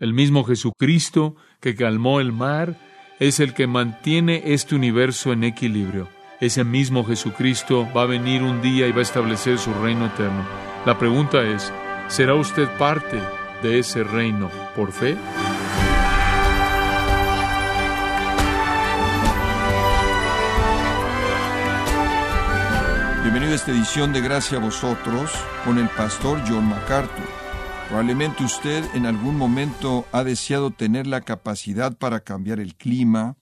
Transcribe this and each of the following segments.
El mismo Jesucristo que calmó el mar es el que mantiene este universo en equilibrio. Ese mismo Jesucristo va a venir un día y va a establecer su reino eterno. La pregunta es, ¿será usted parte de ese reino por fe? Bienvenido a esta edición de Gracia a vosotros con el pastor John MacArthur. Probablemente usted en algún momento ha deseado tener la capacidad para cambiar el clima,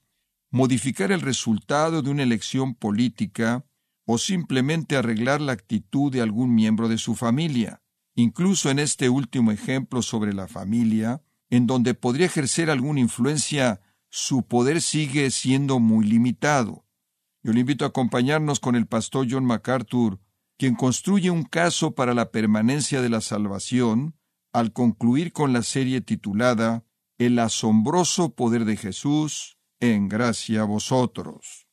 modificar el resultado de una elección política o simplemente arreglar la actitud de algún miembro de su familia. Incluso en este último ejemplo sobre la familia, en donde podría ejercer alguna influencia, su poder sigue siendo muy limitado. Yo le invito a acompañarnos con el pastor John MacArthur, quien construye un caso para la permanencia de la salvación, al concluir con la serie titulada El asombroso poder de Jesús en gracia a vosotros.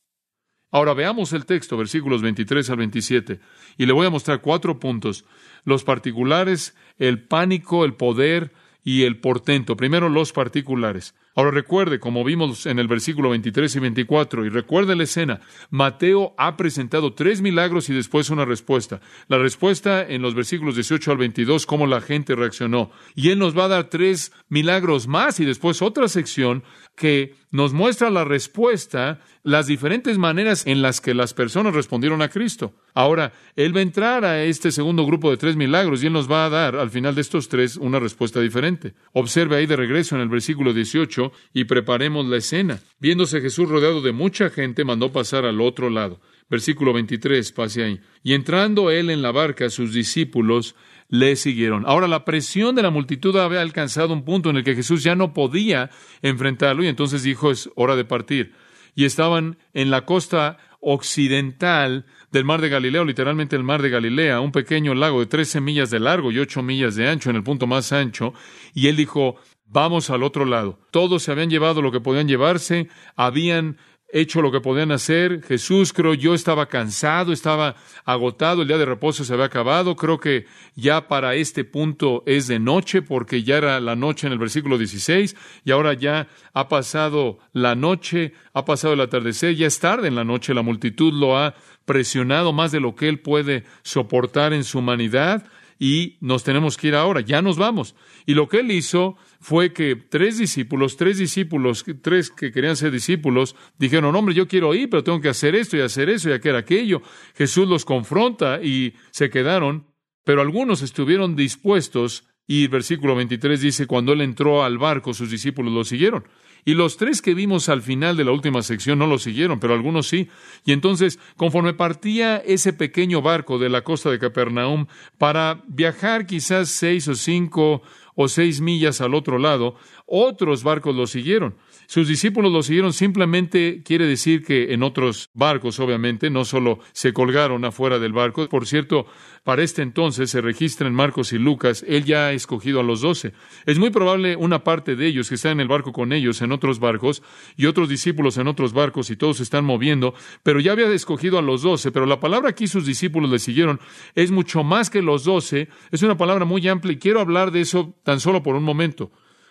Ahora veamos el texto, versículos 23 al 27, y le voy a mostrar cuatro puntos, los particulares, el pánico, el poder y el portento. Primero los particulares. Ahora recuerde, como vimos en el versículo 23 y 24, y recuerde la escena, Mateo ha presentado tres milagros y después una respuesta. La respuesta en los versículos 18 al 22, cómo la gente reaccionó. Y él nos va a dar tres milagros más y después otra sección que nos muestra la respuesta, las diferentes maneras en las que las personas respondieron a Cristo. Ahora, Él va a entrar a este segundo grupo de tres milagros y Él nos va a dar al final de estos tres una respuesta diferente. Observe ahí de regreso en el versículo 18 y preparemos la escena. Viéndose Jesús rodeado de mucha gente, mandó pasar al otro lado. Versículo 23, pase ahí. Y entrando Él en la barca, sus discípulos le siguieron. Ahora la presión de la multitud había alcanzado un punto en el que Jesús ya no podía enfrentarlo y entonces dijo es hora de partir. Y estaban en la costa occidental del mar de Galilea, o literalmente el mar de Galilea, un pequeño lago de trece millas de largo y ocho millas de ancho, en el punto más ancho, y él dijo, vamos al otro lado. Todos se habían llevado lo que podían llevarse, habían hecho lo que podían hacer. Jesús, creo yo, estaba cansado, estaba agotado, el día de reposo se había acabado. Creo que ya para este punto es de noche, porque ya era la noche en el versículo 16, y ahora ya ha pasado la noche, ha pasado el atardecer, ya es tarde en la noche, la multitud lo ha presionado más de lo que él puede soportar en su humanidad y nos tenemos que ir ahora, ya nos vamos. Y lo que él hizo fue que tres discípulos, tres discípulos, tres que querían ser discípulos, dijeron, hombre, yo quiero ir, pero tengo que hacer esto y hacer eso y hacer aquello. Jesús los confronta y se quedaron, pero algunos estuvieron dispuestos y versículo 23 dice, cuando él entró al barco, sus discípulos lo siguieron. Y los tres que vimos al final de la última sección no lo siguieron, pero algunos sí. Y entonces, conforme partía ese pequeño barco de la costa de Capernaum para viajar quizás seis o cinco o seis millas al otro lado, otros barcos lo siguieron. Sus discípulos lo siguieron simplemente quiere decir que en otros barcos, obviamente, no solo se colgaron afuera del barco. Por cierto, para este entonces se registra en Marcos y Lucas, él ya ha escogido a los doce. Es muy probable una parte de ellos que está en el barco con ellos en otros barcos y otros discípulos en otros barcos y todos se están moviendo, pero ya había escogido a los doce. Pero la palabra aquí sus discípulos le siguieron es mucho más que los doce. Es una palabra muy amplia y quiero hablar de eso tan solo por un momento.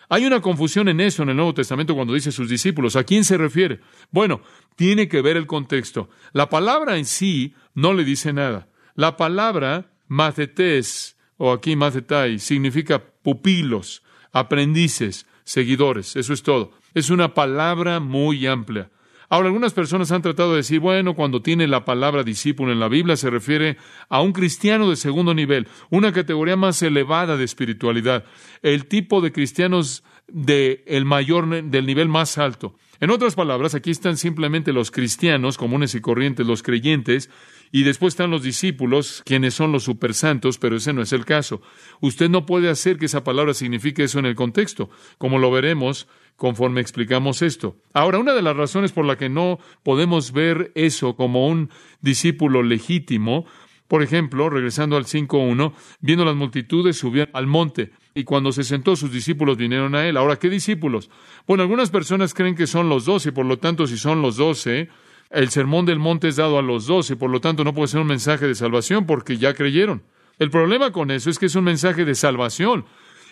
Hay una confusión en eso en el Nuevo Testamento cuando dice sus discípulos. ¿A quién se refiere? Bueno, tiene que ver el contexto. La palabra en sí no le dice nada. La palabra macetes, o aquí macetai, significa pupilos, aprendices, seguidores. Eso es todo. Es una palabra muy amplia. Ahora, algunas personas han tratado de decir, bueno, cuando tiene la palabra discípulo en la Biblia se refiere a un cristiano de segundo nivel, una categoría más elevada de espiritualidad, el tipo de cristianos de el mayor del nivel más alto. En otras palabras, aquí están simplemente los cristianos comunes y corrientes, los creyentes, y después están los discípulos, quienes son los supersantos, pero ese no es el caso. Usted no puede hacer que esa palabra signifique eso en el contexto, como lo veremos conforme explicamos esto. Ahora, una de las razones por la que no podemos ver eso como un discípulo legítimo, por ejemplo, regresando al 5.1, viendo las multitudes, subió al monte y cuando se sentó sus discípulos vinieron a él. Ahora, ¿qué discípulos? Bueno, algunas personas creen que son los doce, por lo tanto, si son los doce, el sermón del monte es dado a los doce, por lo tanto, no puede ser un mensaje de salvación porque ya creyeron. El problema con eso es que es un mensaje de salvación.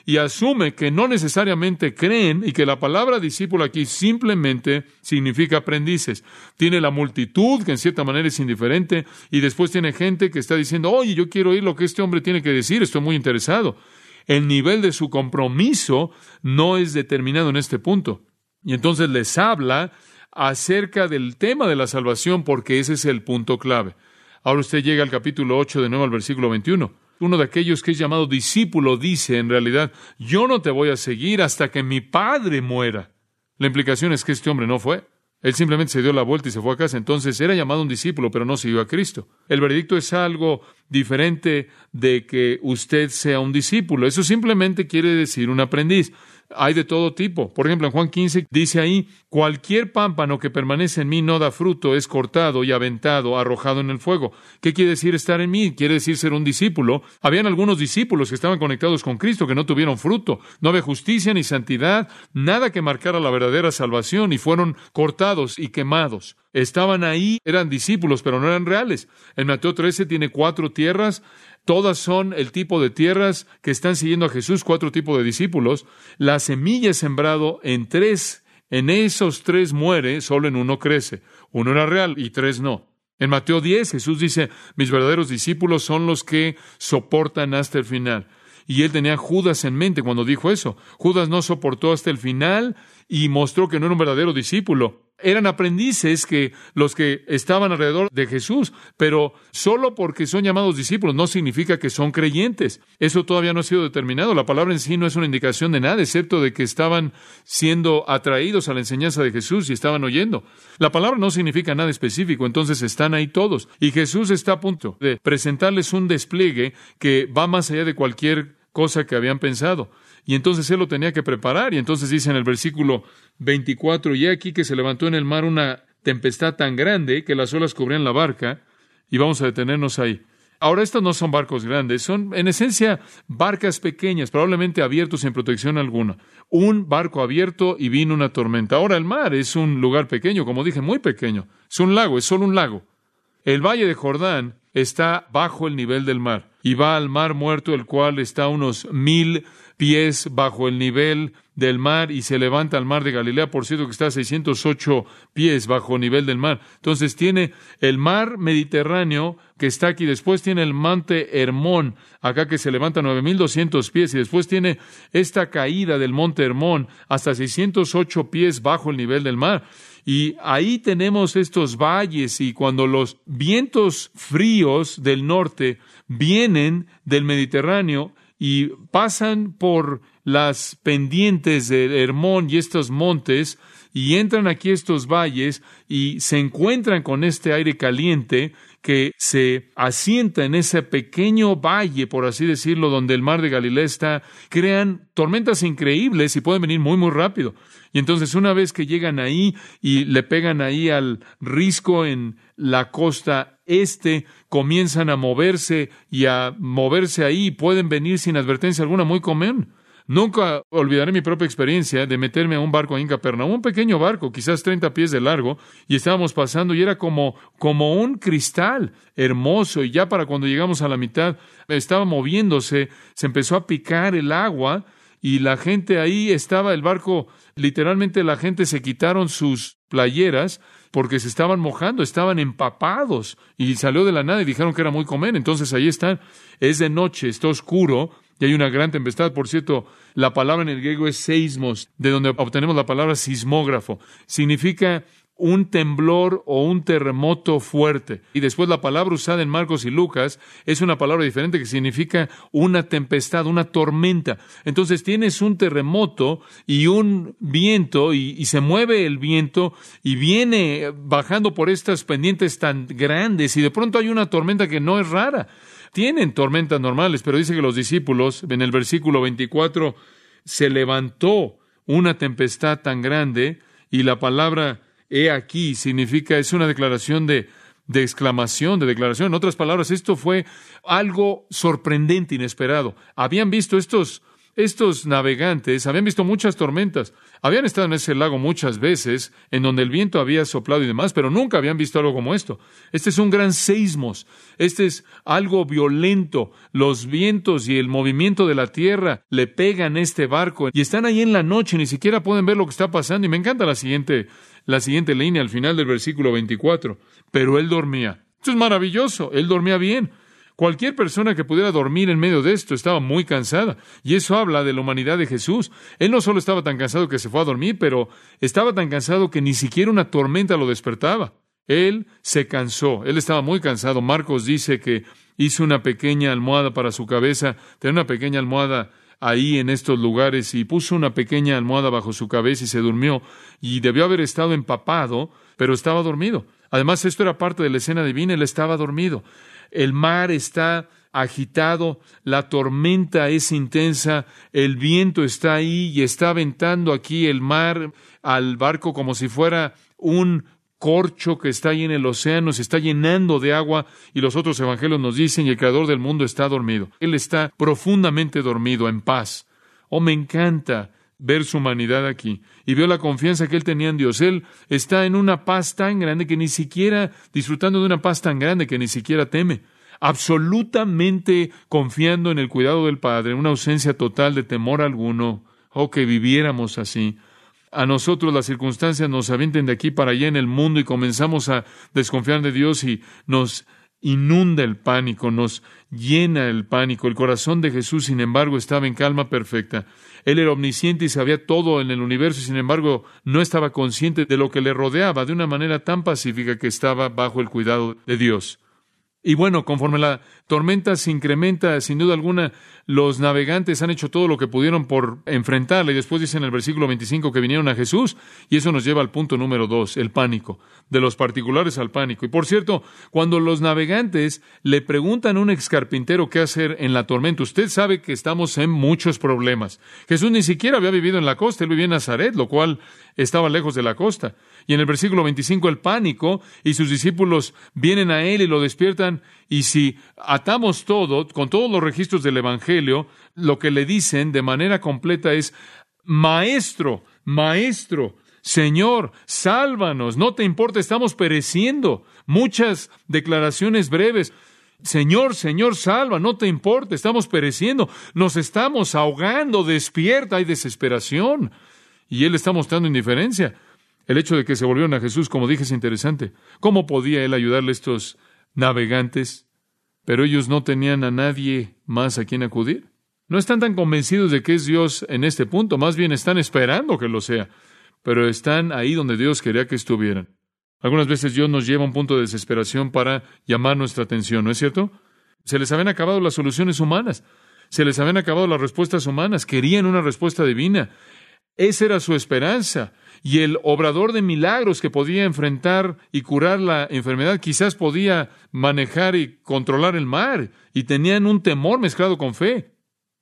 y asume que no necesariamente creen y que la palabra discípulo aquí simplemente significa aprendices. Tiene la multitud, que en cierta manera es indiferente, y después tiene gente que está diciendo, oye, yo quiero oír lo que este hombre tiene que decir, estoy muy interesado. El nivel de su compromiso no es determinado en este punto. Y entonces les habla acerca del tema de la salvación porque ese es el punto clave. Ahora usted llega al capítulo 8 de nuevo al versículo 21. Uno de aquellos que es llamado discípulo dice en realidad, yo no te voy a seguir hasta que mi padre muera. La implicación es que este hombre no fue. Él simplemente se dio la vuelta y se fue a casa. Entonces era llamado un discípulo, pero no siguió a Cristo. El veredicto es algo diferente de que usted sea un discípulo. Eso simplemente quiere decir un aprendiz hay de todo tipo. Por ejemplo, en Juan 15 dice ahí, cualquier pámpano que permanece en mí no da fruto, es cortado y aventado, arrojado en el fuego. ¿Qué quiere decir estar en mí? Quiere decir ser un discípulo. Habían algunos discípulos que estaban conectados con Cristo que no tuvieron fruto. No había justicia ni santidad, nada que marcara la verdadera salvación y fueron cortados y quemados. Estaban ahí, eran discípulos, pero no eran reales. En Mateo 13 tiene cuatro tierras Todas son el tipo de tierras que están siguiendo a Jesús, cuatro tipos de discípulos. La semilla sembrado en tres. En esos tres muere, solo en uno crece. Uno era real y tres no. En Mateo 10 Jesús dice, mis verdaderos discípulos son los que soportan hasta el final. Y él tenía a Judas en mente cuando dijo eso. Judas no soportó hasta el final y mostró que no era un verdadero discípulo eran aprendices que los que estaban alrededor de Jesús, pero solo porque son llamados discípulos no significa que son creyentes. Eso todavía no ha sido determinado. La palabra en sí no es una indicación de nada, excepto de que estaban siendo atraídos a la enseñanza de Jesús y estaban oyendo. La palabra no significa nada específico, entonces están ahí todos. Y Jesús está a punto de presentarles un despliegue que va más allá de cualquier cosa que habían pensado. Y entonces él lo tenía que preparar. Y entonces dice en el versículo 24, y aquí que se levantó en el mar una tempestad tan grande que las olas cubrían la barca. Y vamos a detenernos ahí. Ahora, estos no son barcos grandes, son en esencia barcas pequeñas, probablemente abiertos sin protección alguna. Un barco abierto y vino una tormenta. Ahora, el mar es un lugar pequeño, como dije, muy pequeño. Es un lago, es solo un lago. El valle de Jordán está bajo el nivel del mar y va al mar muerto, el cual está unos mil pies bajo el nivel del mar y se levanta al mar de Galilea, por cierto que está a 608 pies bajo el nivel del mar. Entonces tiene el mar Mediterráneo que está aquí, después tiene el monte Hermón, acá que se levanta a 9200 pies y después tiene esta caída del monte Hermón hasta 608 pies bajo el nivel del mar. Y ahí tenemos estos valles y cuando los vientos fríos del norte vienen del Mediterráneo, y pasan por las pendientes de Hermón y estos montes y entran aquí estos valles y se encuentran con este aire caliente que se asienta en ese pequeño valle, por así decirlo, donde el mar de Galilea está, crean tormentas increíbles y pueden venir muy, muy rápido. Y entonces una vez que llegan ahí y le pegan ahí al risco en la costa este, comienzan a moverse y a moverse ahí, pueden venir sin advertencia alguna, muy común. Nunca olvidaré mi propia experiencia de meterme a un barco en Capernaum, un pequeño barco, quizás 30 pies de largo, y estábamos pasando y era como, como un cristal hermoso, y ya para cuando llegamos a la mitad estaba moviéndose, se empezó a picar el agua, y la gente ahí estaba, el barco, literalmente la gente se quitaron sus playeras porque se estaban mojando, estaban empapados y salió de la nada y dijeron que era muy comer. Entonces ahí están, es de noche, está oscuro y hay una gran tempestad. Por cierto, la palabra en el griego es seismos, de donde obtenemos la palabra sismógrafo. Significa un temblor o un terremoto fuerte. Y después la palabra usada en Marcos y Lucas es una palabra diferente que significa una tempestad, una tormenta. Entonces tienes un terremoto y un viento y, se mueve el viento y viene bajando por estas pendientes tan grandes y de pronto hay una tormenta que no es rara. Tienen tormentas normales, pero dice que los discípulos en el versículo 24 se levantó una tempestad tan grande y la palabra he aquí significa, es una declaración de, exclamación, de declaración. En otras palabras, esto fue algo sorprendente, inesperado. Habían visto estos Estos navegantes habían visto muchas tormentas, habían estado en ese lago muchas veces, en donde el viento había soplado y demás, pero nunca habían visto algo como esto. Este es un gran seismos, este es algo violento. Los vientos y el movimiento de la tierra le pegan a este barco y están ahí en la noche, ni siquiera pueden ver lo que está pasando. Y me encanta la siguiente, la siguiente línea al final del versículo 24. Pero él dormía. Esto es maravilloso, él dormía bien. Cualquier persona que pudiera dormir en medio de esto estaba muy cansada. Y eso habla de la humanidad de Jesús. Él no solo estaba tan cansado que se fue a dormir, pero estaba tan cansado que ni siquiera una tormenta lo despertaba. Él se cansó. Él estaba muy cansado. Marcos dice que hizo una pequeña almohada para su cabeza. Tenía una pequeña almohada ahí en estos lugares y puso una pequeña almohada bajo su cabeza y se durmió. Y debió haber estado empapado, pero estaba dormido. Además, esto era parte de la escena divina. Él estaba dormido el mar está agitado, la tormenta es intensa, el viento está ahí y está aventando aquí el mar al barco como si fuera un corcho que está ahí en el océano, se está llenando de agua y los otros evangelios nos dicen el creador del mundo está dormido. Él está profundamente dormido, en paz. Oh, me encanta ver su humanidad aquí y veo la confianza que él tenía en Dios. Él está en una paz tan grande que ni siquiera, disfrutando de una paz tan grande que ni siquiera teme, absolutamente confiando en el cuidado del Padre, una ausencia total de temor alguno. Oh, que viviéramos así. A nosotros las circunstancias nos avienten de aquí para allá en el mundo y comenzamos a desconfiar de Dios y nos inunda el pánico, nos llena el pánico. El corazón de Jesús, sin embargo, estaba en calma perfecta. Él era omnisciente y sabía todo en el universo y sin embargo no estaba consciente de lo que le rodeaba de una manera tan pacífica que estaba bajo el cuidado de Dios. Y bueno, conforme la tormenta se incrementa, sin duda alguna, los navegantes han hecho todo lo que pudieron por enfrentarla. Y después dice en el versículo 25 que vinieron a Jesús. Y eso nos lleva al punto número dos, el pánico. De los particulares al pánico. Y por cierto, cuando los navegantes le preguntan a un excarpintero qué hacer en la tormenta, usted sabe que estamos en muchos problemas. Jesús ni siquiera había vivido en la costa, él vivía en Nazaret, lo cual estaba lejos de la costa. Y en el versículo 25 el pánico y sus discípulos vienen a él y lo despiertan. Y si atamos todo, con todos los registros del Evangelio, lo que le dicen de manera completa es, Maestro, Maestro, Señor, sálvanos, no te importa, estamos pereciendo. Muchas declaraciones breves. Señor, Señor, salva, no te importa, estamos pereciendo, nos estamos ahogando, despierta, hay desesperación. Y Él está mostrando indiferencia. El hecho de que se volvieron a Jesús, como dije, es interesante. ¿Cómo podía Él ayudarle a estos navegantes? Pero ellos no tenían a nadie más a quien acudir. No están tan convencidos de que es Dios en este punto, más bien están esperando que lo sea, pero están ahí donde Dios quería que estuvieran. Algunas veces Dios nos lleva a un punto de desesperación para llamar nuestra atención, ¿no es cierto? Se les habían acabado las soluciones humanas, se les habían acabado las respuestas humanas, querían una respuesta divina. Esa era su esperanza. Y el obrador de milagros que podía enfrentar y curar la enfermedad quizás podía manejar y controlar el mar. Y tenían un temor mezclado con fe.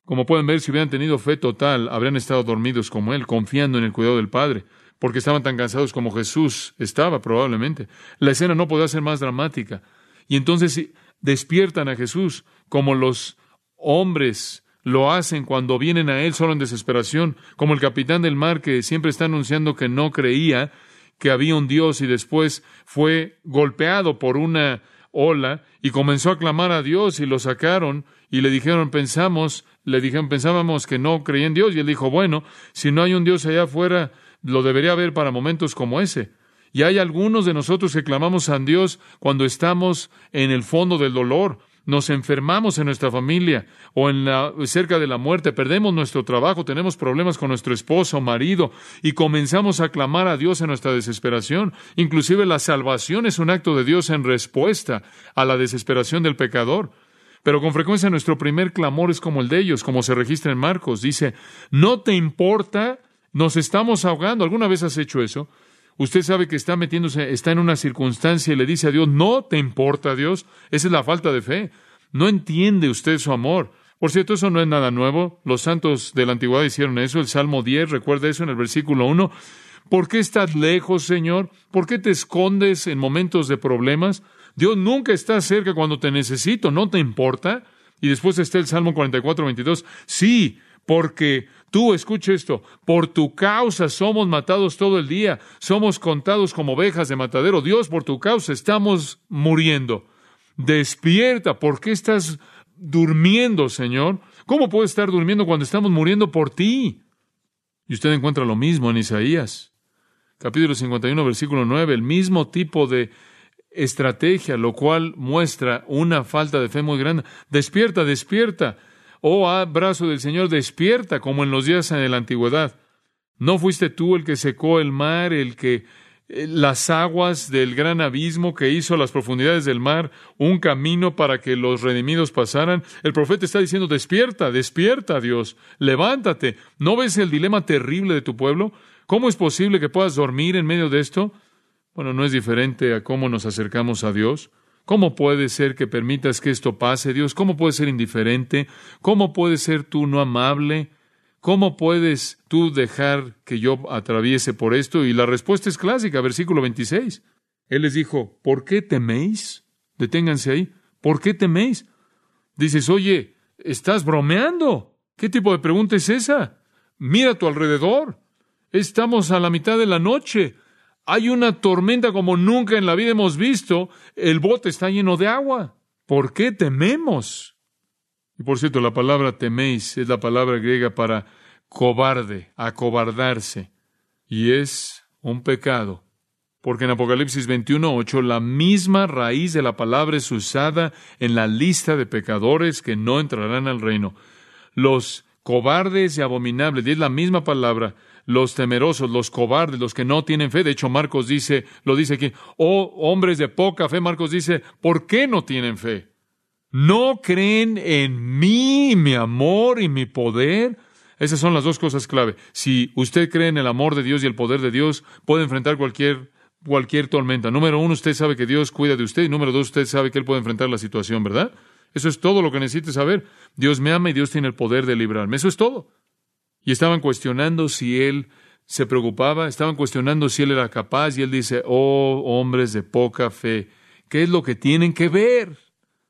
Como pueden ver, si hubieran tenido fe total, habrían estado dormidos como Él, confiando en el cuidado del Padre, porque estaban tan cansados como Jesús estaba probablemente. La escena no podía ser más dramática. Y entonces despiertan a Jesús como los hombres lo hacen cuando vienen a Él solo en desesperación, como el capitán del mar que siempre está anunciando que no creía que había un Dios y después fue golpeado por una ola y comenzó a clamar a Dios y lo sacaron y le dijeron, pensamos, le dijeron, pensábamos que no creía en Dios y él dijo, bueno, si no hay un Dios allá afuera, lo debería haber para momentos como ese. Y hay algunos de nosotros que clamamos a Dios cuando estamos en el fondo del dolor, nos enfermamos en nuestra familia o en la, cerca de la muerte, perdemos nuestro trabajo, tenemos problemas con nuestro esposo o marido y comenzamos a clamar a Dios en nuestra desesperación. Inclusive la salvación es un acto de Dios en respuesta a la desesperación del pecador. Pero con frecuencia nuestro primer clamor es como el de ellos, como se registra en Marcos. Dice, no te importa, nos estamos ahogando. ¿Alguna vez has hecho eso? Usted sabe que está metiéndose, está en una circunstancia y le dice a Dios, no te importa Dios. Esa es la falta de fe. No entiende usted su amor. Por cierto, eso no es nada nuevo. Los santos de la antigüedad hicieron eso. El Salmo 10, recuerda eso en el versículo 1. ¿Por qué estás lejos, Señor? ¿Por qué te escondes en momentos de problemas? Dios nunca está cerca cuando te necesito, ¿no te importa? Y después está el Salmo 44, 22. Sí, porque tú, escucha esto, por tu causa somos matados todo el día, somos contados como ovejas de matadero. Dios, por tu causa estamos muriendo. Despierta, ¿por qué estás durmiendo, Señor? ¿Cómo puedes estar durmiendo cuando estamos muriendo por ti? Y usted encuentra lo mismo en Isaías, capítulo 51, versículo 9, el mismo tipo de estrategia, lo cual muestra una falta de fe muy grande. Despierta, despierta. Oh abrazo del Señor, despierta como en los días de la antigüedad. ¿No fuiste tú el que secó el mar, el que eh, las aguas del gran abismo que hizo las profundidades del mar un camino para que los redimidos pasaran? El profeta está diciendo, despierta, despierta, Dios, levántate. ¿No ves el dilema terrible de tu pueblo? ¿Cómo es posible que puedas dormir en medio de esto? Bueno, no es diferente a cómo nos acercamos a Dios. ¿Cómo puede ser que permitas que esto pase, Dios? ¿Cómo puedes ser indiferente? ¿Cómo puedes ser tú no amable? ¿Cómo puedes tú dejar que yo atraviese por esto? Y la respuesta es clásica, versículo 26. Él les dijo, ¿por qué teméis? Deténganse ahí. ¿Por qué teméis? Dices, oye, estás bromeando. ¿Qué tipo de pregunta es esa? Mira a tu alrededor. Estamos a la mitad de la noche. Hay una tormenta como nunca en la vida hemos visto. El bote está lleno de agua. ¿Por qué tememos? Y por cierto, la palabra teméis es la palabra griega para cobarde, acobardarse. Y es un pecado. Porque en Apocalipsis 21.8 la misma raíz de la palabra es usada en la lista de pecadores que no entrarán al reino. Los cobardes y abominables, y es la misma palabra, los temerosos, los cobardes, los que no tienen fe. De hecho, Marcos dice, lo dice aquí, oh hombres de poca fe, Marcos dice, ¿por qué no tienen fe? ¿No creen en mí, mi amor y mi poder? Esas son las dos cosas clave. Si usted cree en el amor de Dios y el poder de Dios, puede enfrentar cualquier, cualquier tormenta. Número uno, usted sabe que Dios cuida de usted. Y número dos, usted sabe que Él puede enfrentar la situación, ¿verdad? Eso es todo lo que necesite saber. Dios me ama y Dios tiene el poder de librarme. Eso es todo. Y estaban cuestionando si él se preocupaba, estaban cuestionando si él era capaz, y él dice, oh hombres de poca fe, ¿qué es lo que tienen que ver?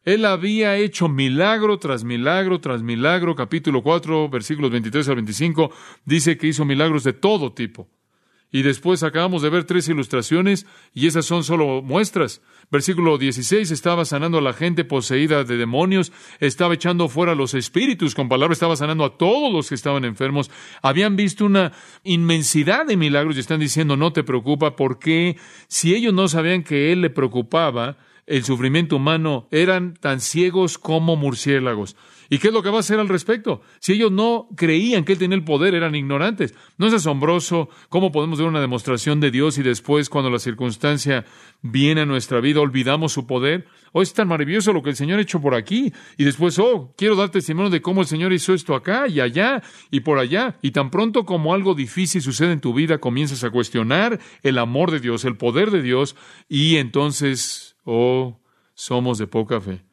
Él había hecho milagro tras milagro tras milagro, capítulo 4, versículos 23 al 25, dice que hizo milagros de todo tipo. Y después acabamos de ver tres ilustraciones y esas son solo muestras. Versículo 16, estaba sanando a la gente poseída de demonios, estaba echando fuera los espíritus, con palabras estaba sanando a todos los que estaban enfermos. Habían visto una inmensidad de milagros y están diciendo, no te preocupa, porque si ellos no sabían que él le preocupaba, el sufrimiento humano, eran tan ciegos como murciélagos. ¿Y qué es lo que va a hacer al respecto? Si ellos no creían que Él tenía el poder, eran ignorantes. ¿No es asombroso cómo podemos ver una demostración de Dios y después, cuando la circunstancia viene a nuestra vida, olvidamos su poder? Oh, es tan maravilloso lo que el Señor ha hecho por aquí. Y después, oh, quiero dar testimonio de cómo el Señor hizo esto acá y allá y por allá. Y tan pronto como algo difícil sucede en tu vida, comienzas a cuestionar el amor de Dios, el poder de Dios, y entonces, oh, somos de poca fe.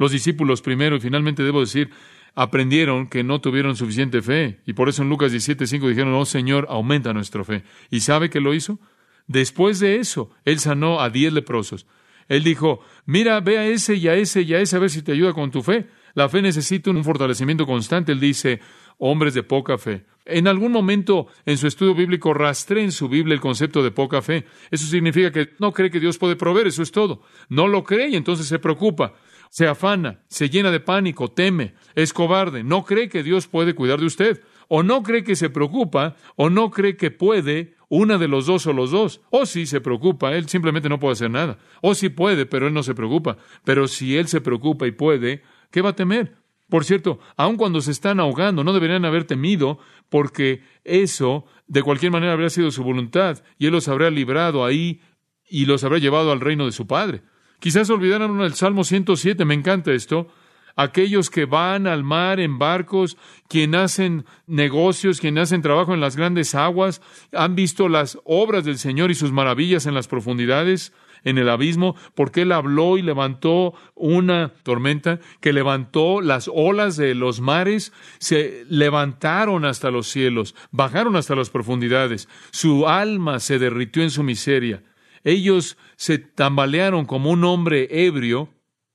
Los discípulos primero, y finalmente debo decir, aprendieron que no tuvieron suficiente fe. Y por eso en Lucas 17:5 dijeron, oh Señor, aumenta nuestra fe. ¿Y sabe qué lo hizo? Después de eso, Él sanó a diez leprosos. Él dijo, mira, ve a ese y a ese y a ese a ver si te ayuda con tu fe. La fe necesita un fortalecimiento constante. Él dice, hombres de poca fe. En algún momento en su estudio bíblico rastré en su Biblia el concepto de poca fe. Eso significa que no cree que Dios puede proveer, eso es todo. No lo cree y entonces se preocupa se afana, se llena de pánico, teme, es cobarde, no cree que Dios puede cuidar de usted, o no cree que se preocupa, o no cree que puede, una de los dos o los dos. O si se preocupa, él simplemente no puede hacer nada. O si puede, pero él no se preocupa. Pero si él se preocupa y puede, ¿qué va a temer? Por cierto, aun cuando se están ahogando, no deberían haber temido, porque eso, de cualquier manera, habría sido su voluntad, y él los habría librado ahí y los habría llevado al reino de su Padre. Quizás olvidaron el Salmo 107, me encanta esto. Aquellos que van al mar en barcos, quienes hacen negocios, quienes hacen trabajo en las grandes aguas, han visto las obras del Señor y sus maravillas en las profundidades, en el abismo, porque Él habló y levantó una tormenta que levantó las olas de los mares, se levantaron hasta los cielos, bajaron hasta las profundidades, su alma se derritió en su miseria ellos se tambalearon como un hombre ebrio,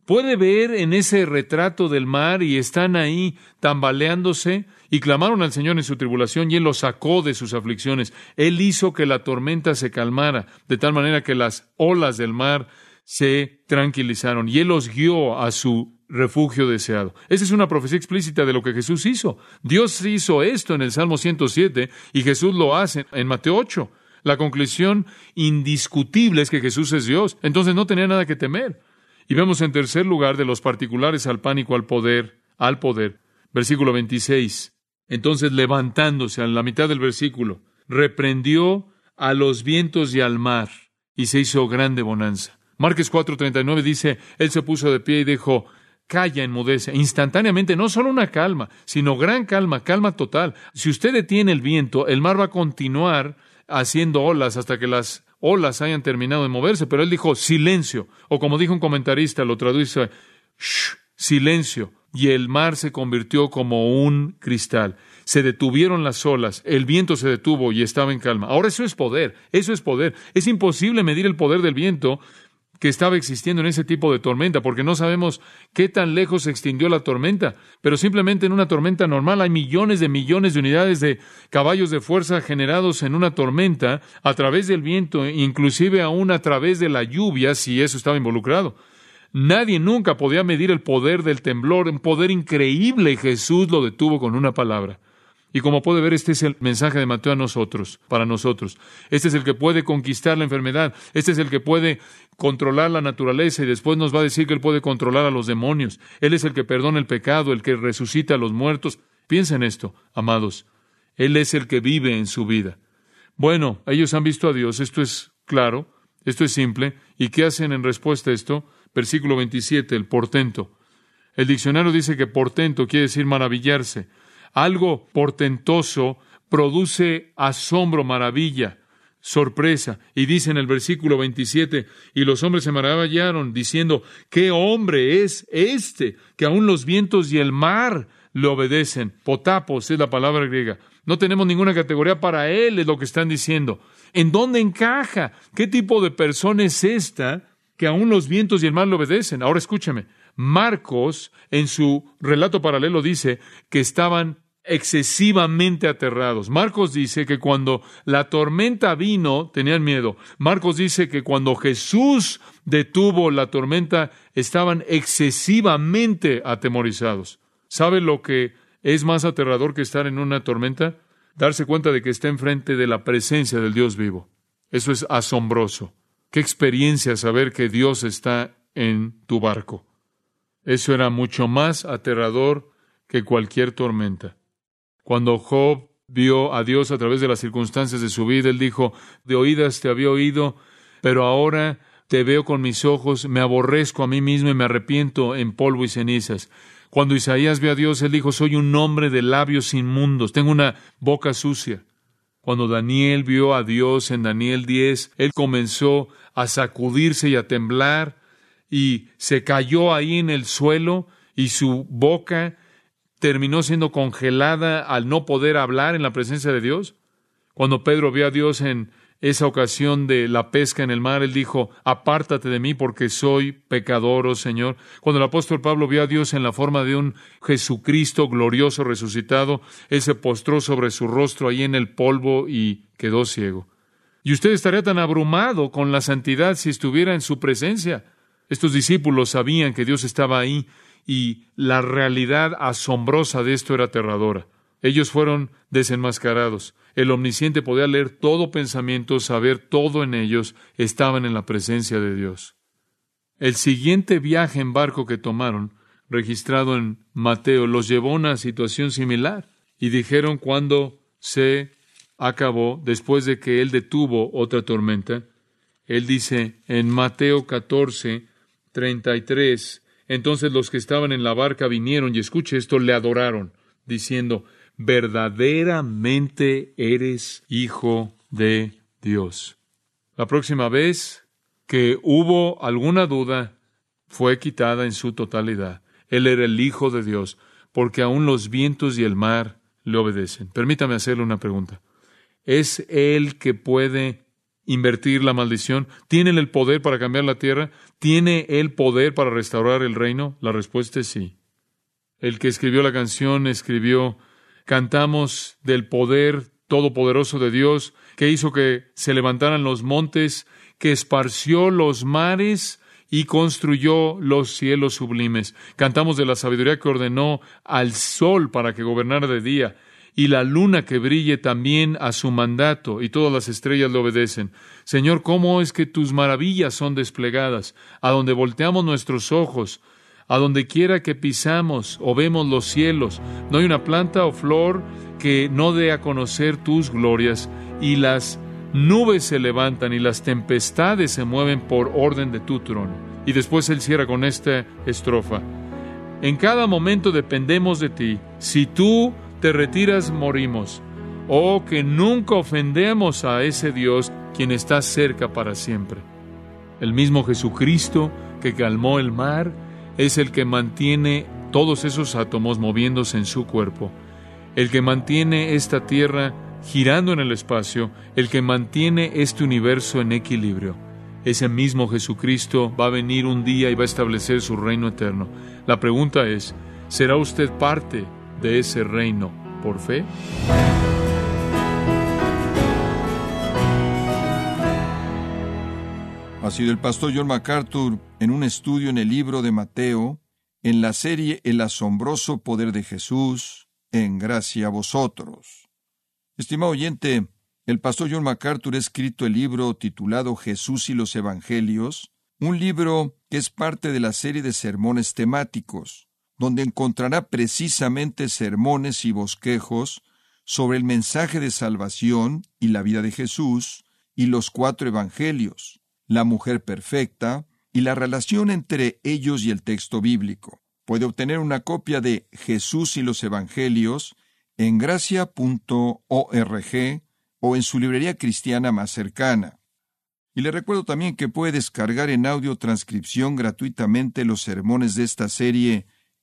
puede ver en ese retrato del mar y están ahí tambaleándose y clamaron al Señor en su tribulación y Él los sacó de sus aflicciones. Él hizo que la tormenta se calmara, de tal manera que las olas del mar se tranquilizaron y Él los guió a su refugio deseado. Esa es una profecía explícita de lo que Jesús hizo. Dios hizo esto en el Salmo 107 y Jesús lo hace en Mateo 8. La conclusión indiscutible es que Jesús es Dios. Entonces no tenía nada que temer. Y vemos en tercer lugar de los particulares al pánico al poder, al poder. Versículo 26. Entonces levantándose a la mitad del versículo, reprendió a los vientos y al mar, y se hizo grande bonanza. Marques 4:39 dice, Él se puso de pie y dijo, calla, enmudece. Instantáneamente, no solo una calma, sino gran calma, calma total. Si usted detiene el viento, el mar va a continuar haciendo olas hasta que las olas hayan terminado de moverse. Pero él dijo, silencio. O como dijo un comentarista, lo traduce, Shh, silencio y el mar se convirtió como un cristal. Se detuvieron las olas, el viento se detuvo y estaba en calma. Ahora eso es poder, eso es poder. Es imposible medir el poder del viento que estaba existiendo en ese tipo de tormenta, porque no sabemos qué tan lejos se extinguió la tormenta, pero simplemente en una tormenta normal hay millones de millones de unidades de caballos de fuerza generados en una tormenta a través del viento, inclusive aún a través de la lluvia, si eso estaba involucrado. Nadie nunca podía medir el poder del temblor, un poder increíble, y Jesús lo detuvo con una palabra. Y como puede ver, este es el mensaje de Mateo a nosotros, para nosotros. Este es el que puede conquistar la enfermedad, este es el que puede controlar la naturaleza y después nos va a decir que él puede controlar a los demonios. Él es el que perdona el pecado, el que resucita a los muertos. Piensen esto, amados. Él es el que vive en su vida. Bueno, ellos han visto a Dios, esto es claro, esto es simple. ¿Y qué hacen en respuesta a esto? Versículo 27, el portento. El diccionario dice que portento quiere decir maravillarse. Algo portentoso produce asombro, maravilla, sorpresa. Y dice en el versículo 27, y los hombres se maravillaron diciendo, ¿qué hombre es este que aun los vientos y el mar le obedecen? Potapos es la palabra griega. No tenemos ninguna categoría para él, es lo que están diciendo. ¿En dónde encaja? ¿Qué tipo de persona es esta que aún los vientos y el mar le obedecen. Ahora escúcheme, Marcos en su relato paralelo dice que estaban excesivamente aterrados. Marcos dice que cuando la tormenta vino, tenían miedo. Marcos dice que cuando Jesús detuvo la tormenta, estaban excesivamente atemorizados. ¿Sabe lo que es más aterrador que estar en una tormenta? Darse cuenta de que está enfrente de la presencia del Dios vivo. Eso es asombroso. Qué experiencia saber que Dios está en tu barco. Eso era mucho más aterrador que cualquier tormenta. Cuando Job vio a Dios a través de las circunstancias de su vida, él dijo, de oídas te había oído, pero ahora te veo con mis ojos, me aborrezco a mí mismo y me arrepiento en polvo y cenizas. Cuando Isaías vio a Dios, él dijo, soy un hombre de labios inmundos, tengo una boca sucia. Cuando Daniel vio a Dios en Daniel 10, él comenzó a sacudirse y a temblar y se cayó ahí en el suelo y su boca terminó siendo congelada al no poder hablar en la presencia de Dios. Cuando Pedro vio a Dios en esa ocasión de la pesca en el mar, él dijo, apártate de mí porque soy pecador, oh Señor. Cuando el apóstol Pablo vio a Dios en la forma de un Jesucristo glorioso resucitado, él se postró sobre su rostro ahí en el polvo y quedó ciego. Y usted estaría tan abrumado con la santidad si estuviera en su presencia. Estos discípulos sabían que Dios estaba ahí y la realidad asombrosa de esto era aterradora. Ellos fueron desenmascarados. El omnisciente podía leer todo pensamiento, saber todo en ellos, estaban en la presencia de Dios. El siguiente viaje en barco que tomaron, registrado en Mateo, los llevó a una situación similar. Y dijeron cuando se acabó, después de que él detuvo otra tormenta, él dice en Mateo 14, 33, entonces los que estaban en la barca vinieron y escuche esto, le adoraron, diciendo, verdaderamente eres hijo de Dios. La próxima vez que hubo alguna duda, fue quitada en su totalidad. Él era el Hijo de Dios, porque aún los vientos y el mar le obedecen. Permítame hacerle una pregunta. ¿Es Él que puede invertir la maldición? ¿Tiene el poder para cambiar la tierra? ¿Tiene el poder para restaurar el reino? La respuesta es sí. El que escribió la canción escribió Cantamos del poder todopoderoso de Dios, que hizo que se levantaran los montes, que esparció los mares y construyó los cielos sublimes. Cantamos de la sabiduría que ordenó al sol para que gobernara de día, y la luna que brille también a su mandato, y todas las estrellas le obedecen. Señor, ¿cómo es que tus maravillas son desplegadas? A donde volteamos nuestros ojos, a donde quiera que pisamos o vemos los cielos, no hay una planta o flor que no dé a conocer tus glorias, y las nubes se levantan y las tempestades se mueven por orden de tu trono. Y después él cierra con esta estrofa. En cada momento dependemos de ti. Si tú te retiras, morimos. Oh, que nunca ofendemos a ese Dios quien está cerca para siempre. El mismo Jesucristo que calmó el mar es el que mantiene todos esos átomos moviéndose en su cuerpo, el que mantiene esta tierra girando en el espacio, el que mantiene este universo en equilibrio. Ese mismo Jesucristo va a venir un día y va a establecer su reino eterno. La pregunta es, ¿será usted parte de ese reino por fe? Ha sido el pastor John MacArthur en un estudio en el libro de Mateo, en la serie El asombroso poder de Jesús, en gracia a vosotros. Estimado oyente, el pastor John MacArthur ha escrito el libro titulado Jesús y los Evangelios, un libro que es parte de la serie de sermones temáticos, donde encontrará precisamente sermones y bosquejos sobre el mensaje de salvación y la vida de Jesús y los cuatro evangelios, la mujer perfecta y la relación entre ellos y el texto bíblico. Puede obtener una copia de Jesús y los Evangelios en gracia.org o en su librería cristiana más cercana. Y le recuerdo también que puede descargar en audio transcripción gratuitamente los sermones de esta serie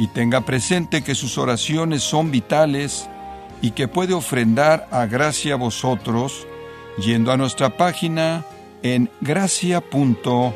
Y tenga presente que sus oraciones son vitales y que puede ofrendar a gracia a vosotros yendo a nuestra página en gracia.org.